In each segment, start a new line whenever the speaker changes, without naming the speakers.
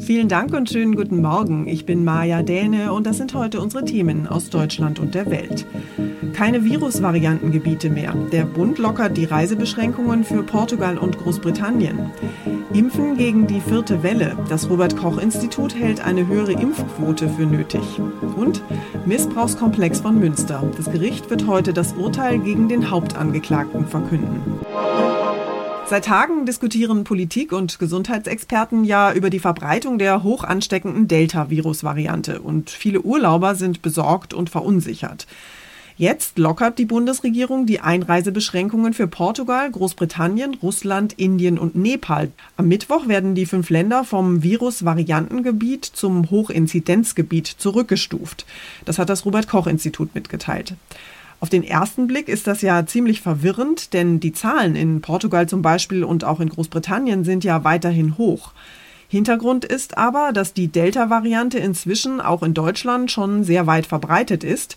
Vielen Dank und schönen guten Morgen. Ich bin Maja Däne und das sind heute unsere Themen aus Deutschland und der Welt. Keine Virusvariantengebiete mehr. Der Bund lockert die Reisebeschränkungen für Portugal und Großbritannien. Impfen gegen die vierte Welle. Das Robert Koch Institut hält eine höhere Impfquote für nötig. Und Missbrauchskomplex von Münster. Das Gericht wird heute das Urteil gegen den Hauptangeklagten verkünden. Seit Tagen diskutieren Politik und Gesundheitsexperten ja über die Verbreitung der hoch ansteckenden Delta-Virus-Variante und viele Urlauber sind besorgt und verunsichert. Jetzt lockert die Bundesregierung die Einreisebeschränkungen für Portugal, Großbritannien, Russland, Indien und Nepal. Am Mittwoch werden die fünf Länder vom Virus-Variantengebiet zum Hochinzidenzgebiet zurückgestuft. Das hat das Robert Koch Institut mitgeteilt. Auf den ersten Blick ist das ja ziemlich verwirrend, denn die Zahlen in Portugal zum Beispiel und auch in Großbritannien sind ja weiterhin hoch. Hintergrund ist aber, dass die Delta-Variante inzwischen auch in Deutschland schon sehr weit verbreitet ist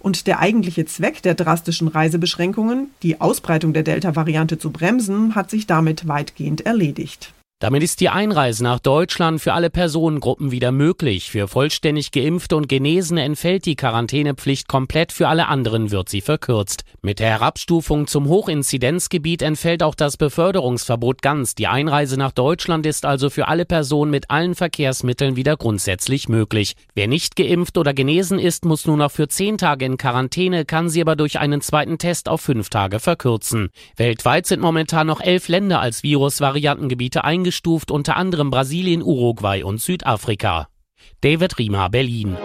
und der eigentliche Zweck der drastischen Reisebeschränkungen, die Ausbreitung der Delta-Variante zu bremsen, hat sich damit weitgehend erledigt.
Damit ist die Einreise nach Deutschland für alle Personengruppen wieder möglich. Für vollständig Geimpfte und Genesene entfällt die Quarantänepflicht komplett, für alle anderen wird sie verkürzt. Mit der Herabstufung zum Hochinzidenzgebiet entfällt auch das Beförderungsverbot ganz. Die Einreise nach Deutschland ist also für alle Personen mit allen Verkehrsmitteln wieder grundsätzlich möglich. Wer nicht geimpft oder genesen ist, muss nur noch für zehn Tage in Quarantäne, kann sie aber durch einen zweiten Test auf fünf Tage verkürzen. Weltweit sind momentan noch elf Länder als Virusvariantengebiete eingeschränkt eingestuft, unter anderem Brasilien, Uruguay und Südafrika. David Riemer, Berlin.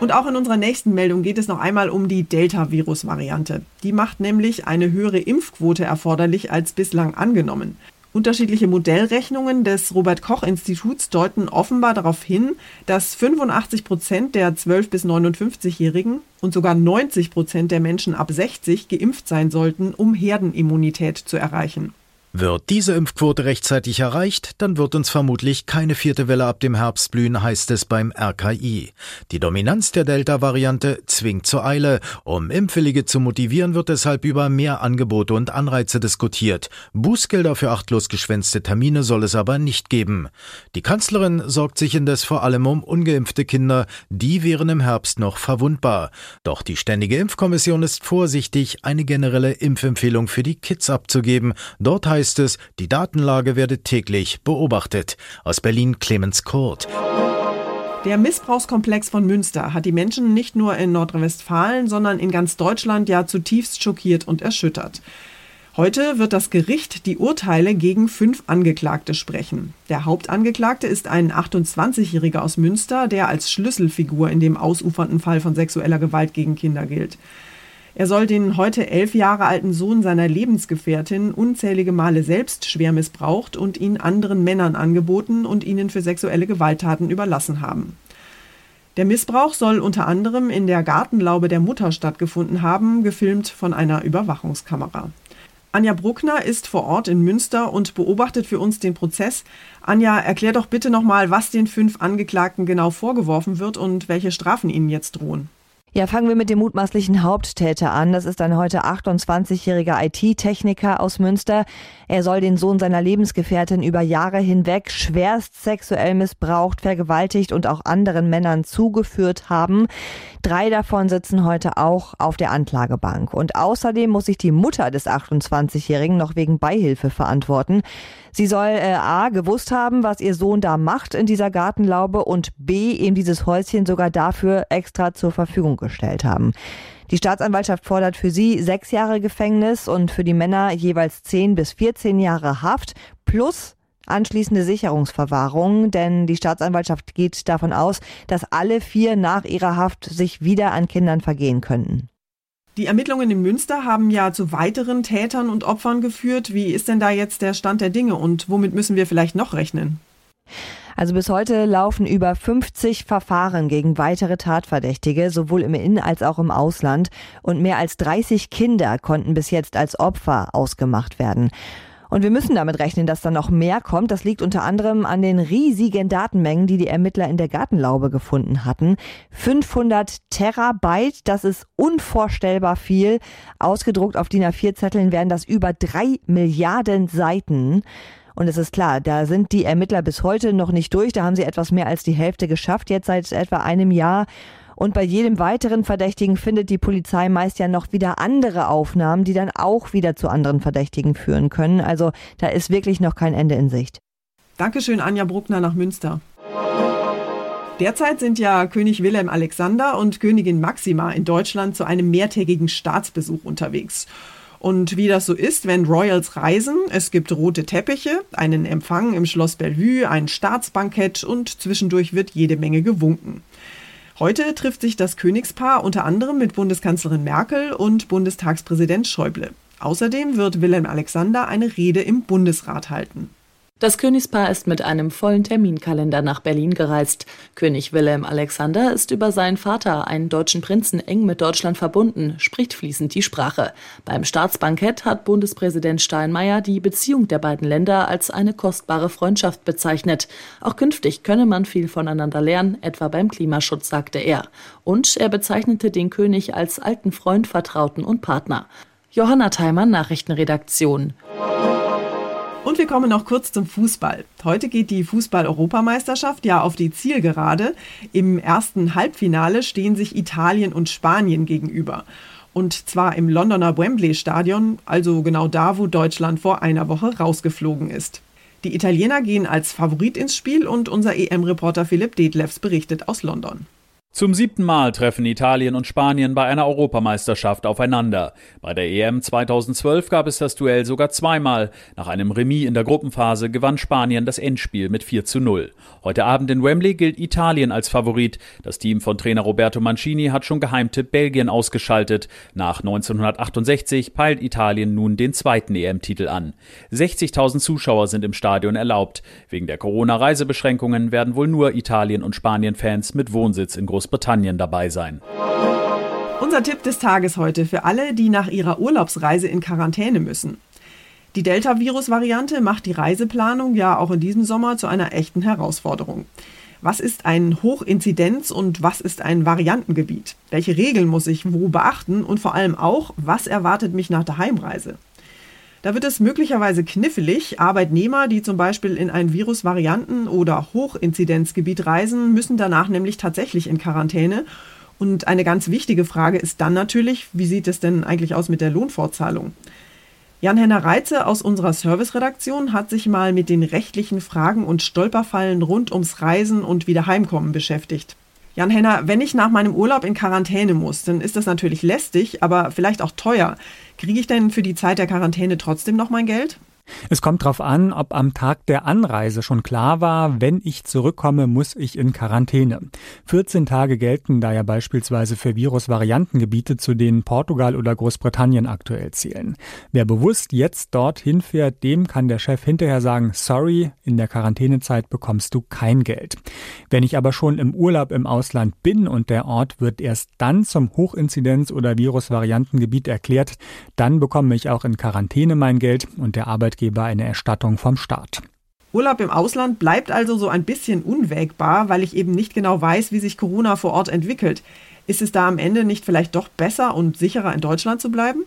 Und auch in unserer nächsten Meldung geht es noch einmal um die Delta-Virus-Variante. Die macht nämlich eine höhere Impfquote erforderlich als bislang angenommen. Unterschiedliche Modellrechnungen des Robert Koch Instituts deuten offenbar darauf hin, dass 85 Prozent der 12- bis 59-Jährigen und sogar 90 Prozent der Menschen ab 60 geimpft sein sollten, um Herdenimmunität zu erreichen.
Wird diese Impfquote rechtzeitig erreicht, dann wird uns vermutlich keine vierte Welle ab dem Herbst blühen, heißt es beim RKI. Die Dominanz der Delta-Variante zwingt zur Eile. Um Impfwillige zu motivieren, wird deshalb über mehr Angebote und Anreize diskutiert. Bußgelder für achtlos geschwänzte Termine soll es aber nicht geben. Die Kanzlerin sorgt sich indes vor allem um ungeimpfte Kinder. Die wären im Herbst noch verwundbar. Doch die Ständige Impfkommission ist vorsichtig, eine generelle Impfempfehlung für die Kids abzugeben. Dort heißt heißt es, die Datenlage werde täglich beobachtet. Aus Berlin Clemens Kurt.
Der Missbrauchskomplex von Münster hat die Menschen nicht nur in Nordrhein-Westfalen, sondern in ganz Deutschland ja zutiefst schockiert und erschüttert. Heute wird das Gericht die Urteile gegen fünf Angeklagte sprechen. Der Hauptangeklagte ist ein 28-Jähriger aus Münster, der als Schlüsselfigur in dem ausufernden Fall von sexueller Gewalt gegen Kinder gilt. Er soll den heute elf Jahre alten Sohn seiner Lebensgefährtin unzählige Male selbst schwer missbraucht und ihn anderen Männern angeboten und ihnen für sexuelle Gewalttaten überlassen haben. Der Missbrauch soll unter anderem in der Gartenlaube der Mutter stattgefunden haben, gefilmt von einer Überwachungskamera. Anja Bruckner ist vor Ort in Münster und beobachtet für uns den Prozess. Anja, erklär doch bitte nochmal, was den fünf Angeklagten genau vorgeworfen wird und welche Strafen ihnen jetzt drohen.
Ja, fangen wir mit dem mutmaßlichen Haupttäter an. Das ist ein heute 28-jähriger IT-Techniker aus Münster. Er soll den Sohn seiner Lebensgefährtin über Jahre hinweg schwerst sexuell missbraucht, vergewaltigt und auch anderen Männern zugeführt haben. Drei davon sitzen heute auch auf der Anklagebank. Und außerdem muss sich die Mutter des 28-Jährigen noch wegen Beihilfe verantworten. Sie soll äh, A gewusst haben, was ihr Sohn da macht in dieser Gartenlaube und B eben dieses Häuschen sogar dafür extra zur Verfügung gestellt haben. Die Staatsanwaltschaft fordert für sie sechs Jahre Gefängnis und für die Männer jeweils zehn bis 14 Jahre Haft plus anschließende Sicherungsverwahrung, denn die Staatsanwaltschaft geht davon aus, dass alle vier nach ihrer Haft sich wieder an Kindern vergehen könnten.
Die Ermittlungen in Münster haben ja zu weiteren Tätern und Opfern geführt. Wie ist denn da jetzt der Stand der Dinge und womit müssen wir vielleicht noch rechnen?
Also bis heute laufen über 50 Verfahren gegen weitere Tatverdächtige, sowohl im In- als auch im Ausland. Und mehr als 30 Kinder konnten bis jetzt als Opfer ausgemacht werden. Und wir müssen damit rechnen, dass da noch mehr kommt. Das liegt unter anderem an den riesigen Datenmengen, die die Ermittler in der Gartenlaube gefunden hatten. 500 Terabyte, das ist unvorstellbar viel. Ausgedruckt auf DIN A4-Zetteln werden das über drei Milliarden Seiten. Und es ist klar, da sind die Ermittler bis heute noch nicht durch. Da haben sie etwas mehr als die Hälfte geschafft, jetzt seit etwa einem Jahr. Und bei jedem weiteren Verdächtigen findet die Polizei meist ja noch wieder andere Aufnahmen, die dann auch wieder zu anderen Verdächtigen führen können. Also da ist wirklich noch kein Ende in Sicht.
Dankeschön, Anja Bruckner nach Münster. Derzeit sind ja König Wilhelm Alexander und Königin Maxima in Deutschland zu einem mehrtägigen Staatsbesuch unterwegs. Und wie das so ist, wenn Royals reisen, es gibt rote Teppiche, einen Empfang im Schloss Bellevue, ein Staatsbankett und zwischendurch wird jede Menge gewunken. Heute trifft sich das Königspaar unter anderem mit Bundeskanzlerin Merkel und Bundestagspräsident Schäuble. Außerdem wird Wilhelm Alexander eine Rede im Bundesrat halten.
Das Königspaar ist mit einem vollen Terminkalender nach Berlin gereist. König Wilhelm Alexander ist über seinen Vater, einen deutschen Prinzen, eng mit Deutschland verbunden, spricht fließend die Sprache. Beim Staatsbankett hat Bundespräsident Steinmeier die Beziehung der beiden Länder als eine kostbare Freundschaft bezeichnet. Auch künftig könne man viel voneinander lernen, etwa beim Klimaschutz, sagte er. Und er bezeichnete den König als alten Freund, Vertrauten und Partner. Johanna Theimann, Nachrichtenredaktion.
Und wir kommen noch kurz zum Fußball. Heute geht die Fußball-Europameisterschaft ja auf die Zielgerade. Im ersten Halbfinale stehen sich Italien und Spanien gegenüber. Und zwar im Londoner Wembley-Stadion, also genau da, wo Deutschland vor einer Woche rausgeflogen ist. Die Italiener gehen als Favorit ins Spiel und unser EM-Reporter Philipp Detlefs berichtet aus London.
Zum siebten Mal treffen Italien und Spanien bei einer Europameisterschaft aufeinander. Bei der EM 2012 gab es das Duell sogar zweimal. Nach einem Remis in der Gruppenphase gewann Spanien das Endspiel mit 4 zu 0. Heute Abend in Wembley gilt Italien als Favorit. Das Team von Trainer Roberto Mancini hat schon Geheimtipp Belgien ausgeschaltet. Nach 1968 peilt Italien nun den zweiten EM-Titel an. 60.000 Zuschauer sind im Stadion erlaubt. Wegen der Corona-Reisebeschränkungen werden wohl nur Italien- und Spanien-Fans mit Wohnsitz in Großbritannien Großbritannien dabei sein.
Unser Tipp des Tages heute für alle, die nach ihrer Urlaubsreise in Quarantäne müssen. Die Delta-Virus-Variante macht die Reiseplanung ja auch in diesem Sommer zu einer echten Herausforderung. Was ist ein Hochinzidenz- und was ist ein Variantengebiet? Welche Regeln muss ich wo beachten und vor allem auch, was erwartet mich nach der Heimreise? Da wird es möglicherweise knifflig. Arbeitnehmer, die zum Beispiel in ein Virusvarianten- oder Hochinzidenzgebiet reisen, müssen danach nämlich tatsächlich in Quarantäne. Und eine ganz wichtige Frage ist dann natürlich, wie sieht es denn eigentlich aus mit der Lohnfortzahlung? Jan-Henner Reitze aus unserer Serviceredaktion hat sich mal mit den rechtlichen Fragen und Stolperfallen rund ums Reisen und Wiederheimkommen beschäftigt. Jan Henner, wenn ich nach meinem Urlaub in Quarantäne muss, dann ist das natürlich lästig, aber vielleicht auch teuer. Kriege ich denn für die Zeit der Quarantäne trotzdem noch mein Geld?
Es kommt darauf an, ob am Tag der Anreise schon klar war, wenn ich zurückkomme, muss ich in Quarantäne. 14 Tage gelten da ja beispielsweise für Virusvariantengebiete, zu denen Portugal oder Großbritannien aktuell zählen. Wer bewusst jetzt dorthin fährt, dem kann der Chef hinterher sagen, sorry, in der Quarantänezeit bekommst du kein Geld. Wenn ich aber schon im Urlaub im Ausland bin und der Ort wird erst dann zum Hochinzidenz- oder Virusvariantengebiet erklärt, dann bekomme ich auch in Quarantäne mein Geld und der Arbeit Arbeitgeber eine Erstattung vom Staat.
Urlaub im Ausland bleibt also so ein bisschen unwägbar, weil ich eben nicht genau weiß, wie sich Corona vor Ort entwickelt. Ist es da am Ende nicht vielleicht doch besser und sicherer in Deutschland zu bleiben?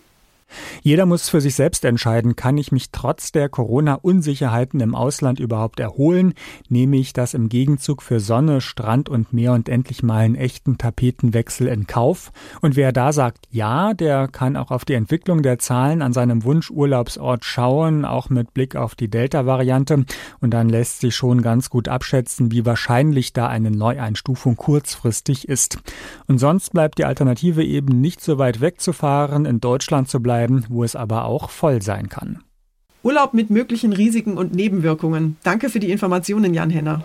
Jeder muss für sich selbst entscheiden, kann ich mich trotz der Corona-Unsicherheiten im Ausland überhaupt erholen? Nehme ich das im Gegenzug für Sonne, Strand und Meer und endlich mal einen echten Tapetenwechsel in Kauf? Und wer da sagt ja, der kann auch auf die Entwicklung der Zahlen an seinem Wunschurlaubsort schauen, auch mit Blick auf die Delta-Variante. Und dann lässt sich schon ganz gut abschätzen, wie wahrscheinlich da eine Neueinstufung kurzfristig ist. Und sonst bleibt die Alternative eben nicht so weit wegzufahren, in Deutschland zu bleiben, bleiben, wo es aber auch voll sein kann.
Urlaub mit möglichen Risiken und Nebenwirkungen. Danke für die Informationen, Jan Henner.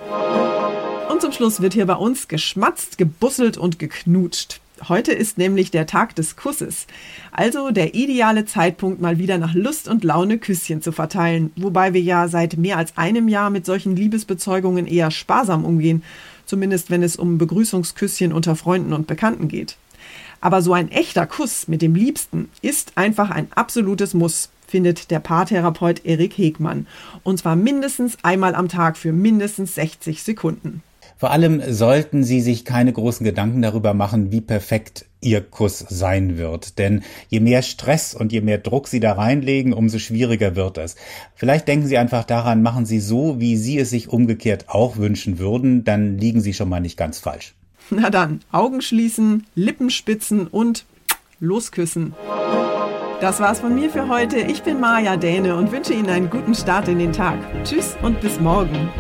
Und zum Schluss wird hier bei uns geschmatzt, gebusselt und geknutscht. Heute ist nämlich der Tag des Kusses. Also der ideale Zeitpunkt, mal wieder nach Lust und Laune Küsschen zu verteilen. Wobei wir ja seit mehr als einem Jahr mit solchen Liebesbezeugungen eher sparsam umgehen. Zumindest wenn es um Begrüßungsküsschen unter Freunden und Bekannten geht. Aber so ein echter Kuss mit dem Liebsten ist einfach ein absolutes Muss, findet der Paartherapeut Erik Hegmann. Und zwar mindestens einmal am Tag für mindestens 60 Sekunden.
Vor allem sollten Sie sich keine großen Gedanken darüber machen, wie perfekt Ihr Kuss sein wird. Denn je mehr Stress und je mehr Druck Sie da reinlegen, umso schwieriger wird es. Vielleicht denken Sie einfach daran, machen Sie so, wie Sie es sich umgekehrt auch wünschen würden, dann liegen Sie schon mal nicht ganz falsch.
Na dann, Augen schließen, Lippen spitzen und losküssen. Das war's von mir für heute. Ich bin Maja Däne und wünsche Ihnen einen guten Start in den Tag. Tschüss und bis morgen.